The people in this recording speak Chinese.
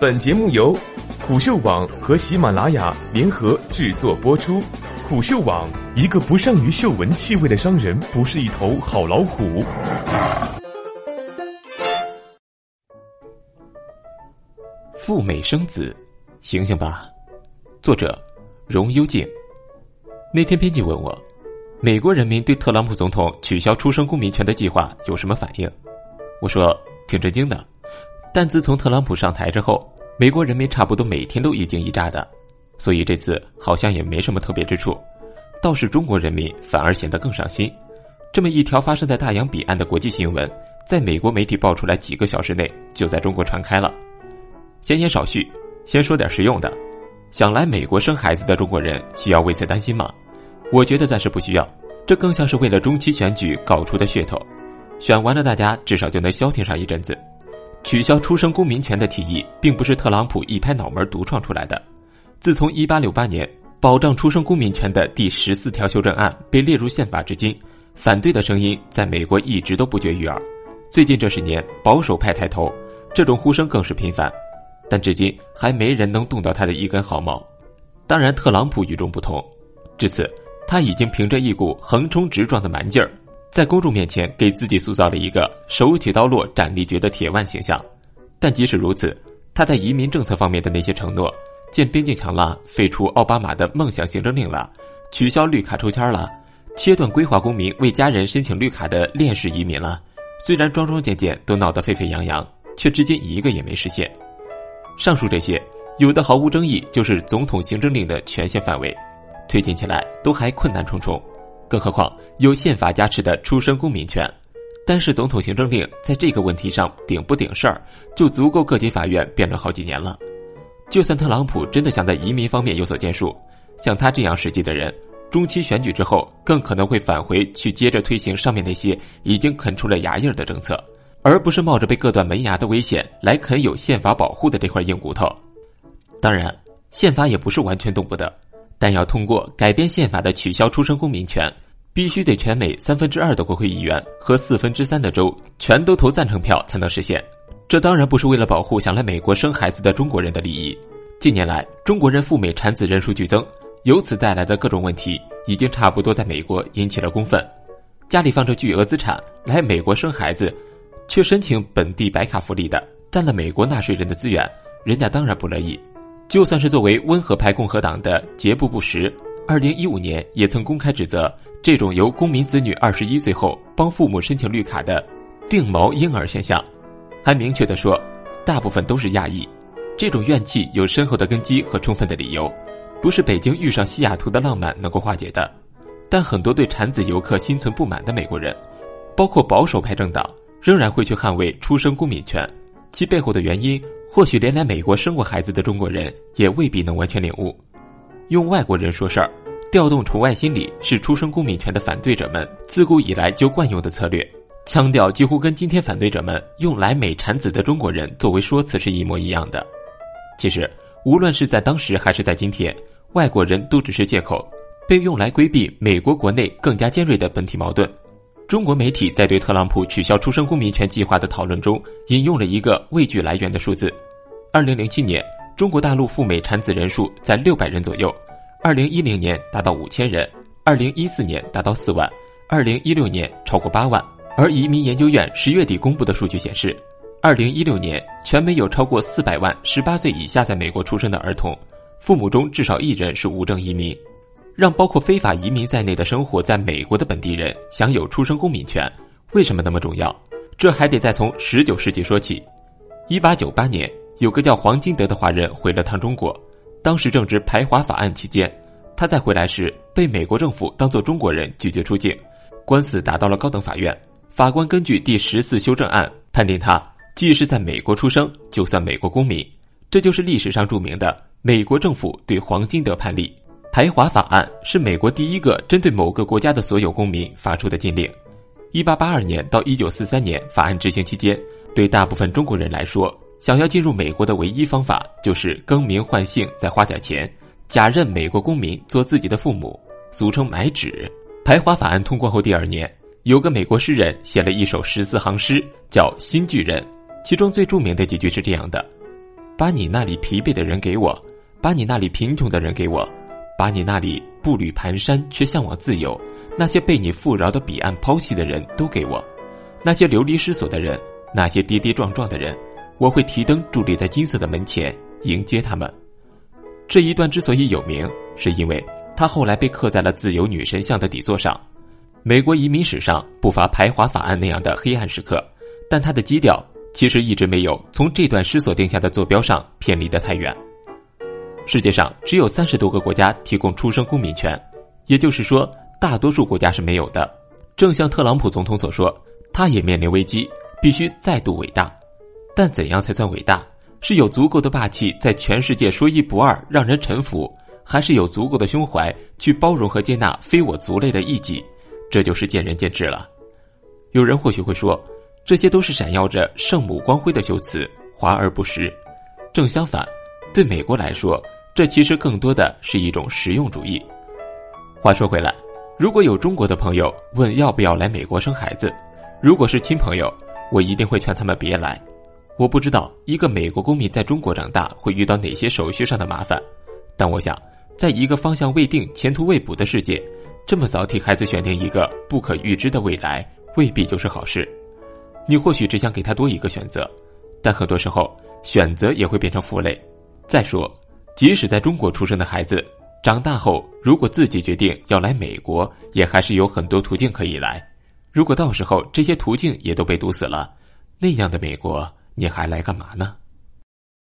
本节目由虎嗅网和喜马拉雅联合制作播出。虎嗅网：一个不善于嗅闻气味的商人，不是一头好老虎。赴美生子，醒醒吧！作者：荣幽静。那天编辑问我，美国人民对特朗普总统取消出生公民权的计划有什么反应？我说挺震惊的。但自从特朗普上台之后，美国人民差不多每天都一惊一乍的，所以这次好像也没什么特别之处。倒是中国人民反而显得更上心。这么一条发生在大洋彼岸的国际新闻，在美国媒体爆出来几个小时内，就在中国传开了。闲言少叙，先说点实用的。想来美国生孩子的中国人需要为此担心吗？我觉得暂时不需要。这更像是为了中期选举搞出的噱头。选完了，大家至少就能消停上一阵子。取消出生公民权的提议，并不是特朗普一拍脑门独创出来的。自从1868年保障出生公民权的第十四条修正案被列入宪法至今，反对的声音在美国一直都不绝于耳。最近这十年，保守派抬头，这种呼声更是频繁，但至今还没人能动到他的一根毫毛。当然，特朗普与众不同，至此他已经凭着一股横冲直撞的蛮劲儿。在公众面前给自己塑造了一个手起刀落、斩立决的铁腕形象，但即使如此，他在移民政策方面的那些承诺，建边境墙了，废除奥巴马的梦想行政令了，取消绿卡抽签了，切断规划公民为家人申请绿卡的链式移民了，虽然桩桩件件都闹得沸沸扬扬，却至今一个也没实现。上述这些，有的毫无争议，就是总统行政令的权限范围，推进起来都还困难重重。更何况有宪法加持的出生公民权，单是总统行政令在这个问题上顶不顶事儿，就足够各级法院辩论好几年了。就算特朗普真的想在移民方面有所建树，像他这样实际的人，中期选举之后更可能会返回去接着推行上面那些已经啃出了牙印的政策，而不是冒着被割断门牙的危险来啃有宪法保护的这块硬骨头。当然，宪法也不是完全动不得。但要通过改变宪法的取消出生公民权，必须得全美三分之二的国会议员和四分之三的州全都投赞成票才能实现。这当然不是为了保护想来美国生孩子的中国人的利益。近年来，中国人赴美产子人数剧增，由此带来的各种问题，已经差不多在美国引起了公愤。家里放着巨额资产来美国生孩子，却申请本地白卡福利的，占了美国纳税人的资源，人家当然不乐意。就算是作为温和派共和党的杰布·布什，二零一五年也曾公开指责这种由公民子女二十一岁后帮父母申请绿卡的“定锚婴儿”现象，还明确的说，大部分都是亚裔。这种怨气有深厚的根基和充分的理由，不是北京遇上西雅图的浪漫能够化解的。但很多对产子游客心存不满的美国人，包括保守派政党，仍然会去捍卫出生公民权，其背后的原因。或许连来美国生过孩子的中国人也未必能完全领悟。用外国人说事儿，调动宠爱心理是出生公民权的反对者们自古以来就惯用的策略，腔调几乎跟今天反对者们用来美产子的中国人作为说辞是一模一样的。其实，无论是在当时还是在今天，外国人都只是借口，被用来规避美国国内更加尖锐的本体矛盾。中国媒体在对特朗普取消出生公民权计划的讨论中，引用了一个未具来源的数字：，二零零七年，中国大陆赴美产子人数在六百人左右；，二零一零年达到五千人；，二零一四年达到四万；，二零一六年超过八万。而移民研究院十月底公布的数据显示，二零一六年全美有超过四百万十八岁以下在美国出生的儿童，父母中至少一人是无证移民。让包括非法移民在内的生活在美国的本地人享有出生公民权，为什么那么重要？这还得再从十九世纪说起。一八九八年，有个叫黄金德的华人回了趟中国，当时正值排华法案期间，他在回来时被美国政府当作中国人拒绝出境，官司打到了高等法院，法官根据第十四修正案判定他既是在美国出生，就算美国公民，这就是历史上著名的美国政府对黄金德判例。排华法案是美国第一个针对某个国家的所有公民发出的禁令。一八八二年到一九四三年法案执行期间，对大部分中国人来说，想要进入美国的唯一方法就是更名换姓，再花点钱，假认美国公民做自己的父母，俗称买纸。排华法案通过后第二年，有个美国诗人写了一首十四行诗，叫《新巨人》，其中最著名的几句是这样的：“把你那里疲惫的人给我，把你那里贫穷的人给我，把你那里步履蹒跚却向往自由，那些被你富饶的彼岸抛弃的人都给我，那些流离失所的人，那些跌跌撞撞的人，我会提灯伫立在金色的门前迎接他们。这一段之所以有名，是因为它后来被刻在了自由女神像的底座上。美国移民史上不乏排华法案那样的黑暗时刻，但它的基调其实一直没有从这段诗所定下的坐标上偏离得太远。世界上只有三十多个国家提供出生公民权，也就是说，大多数国家是没有的。正像特朗普总统所说，他也面临危机，必须再度伟大。但怎样才算伟大？是有足够的霸气在全世界说一不二，让人臣服，还是有足够的胸怀去包容和接纳非我族类的异己？这就是见仁见智了。有人或许会说，这些都是闪耀着圣母光辉的修辞，华而不实。正相反，对美国来说，这其实更多的是一种实用主义。话说回来，如果有中国的朋友问要不要来美国生孩子，如果是亲朋友，我一定会劝他们别来。我不知道一个美国公民在中国长大会遇到哪些手续上的麻烦，但我想，在一个方向未定、前途未卜的世界。这么早替孩子选定一个不可预知的未来，未必就是好事。你或许只想给他多一个选择，但很多时候选择也会变成负累。再说，即使在中国出生的孩子，长大后如果自己决定要来美国，也还是有很多途径可以来。如果到时候这些途径也都被堵死了，那样的美国你还来干嘛呢？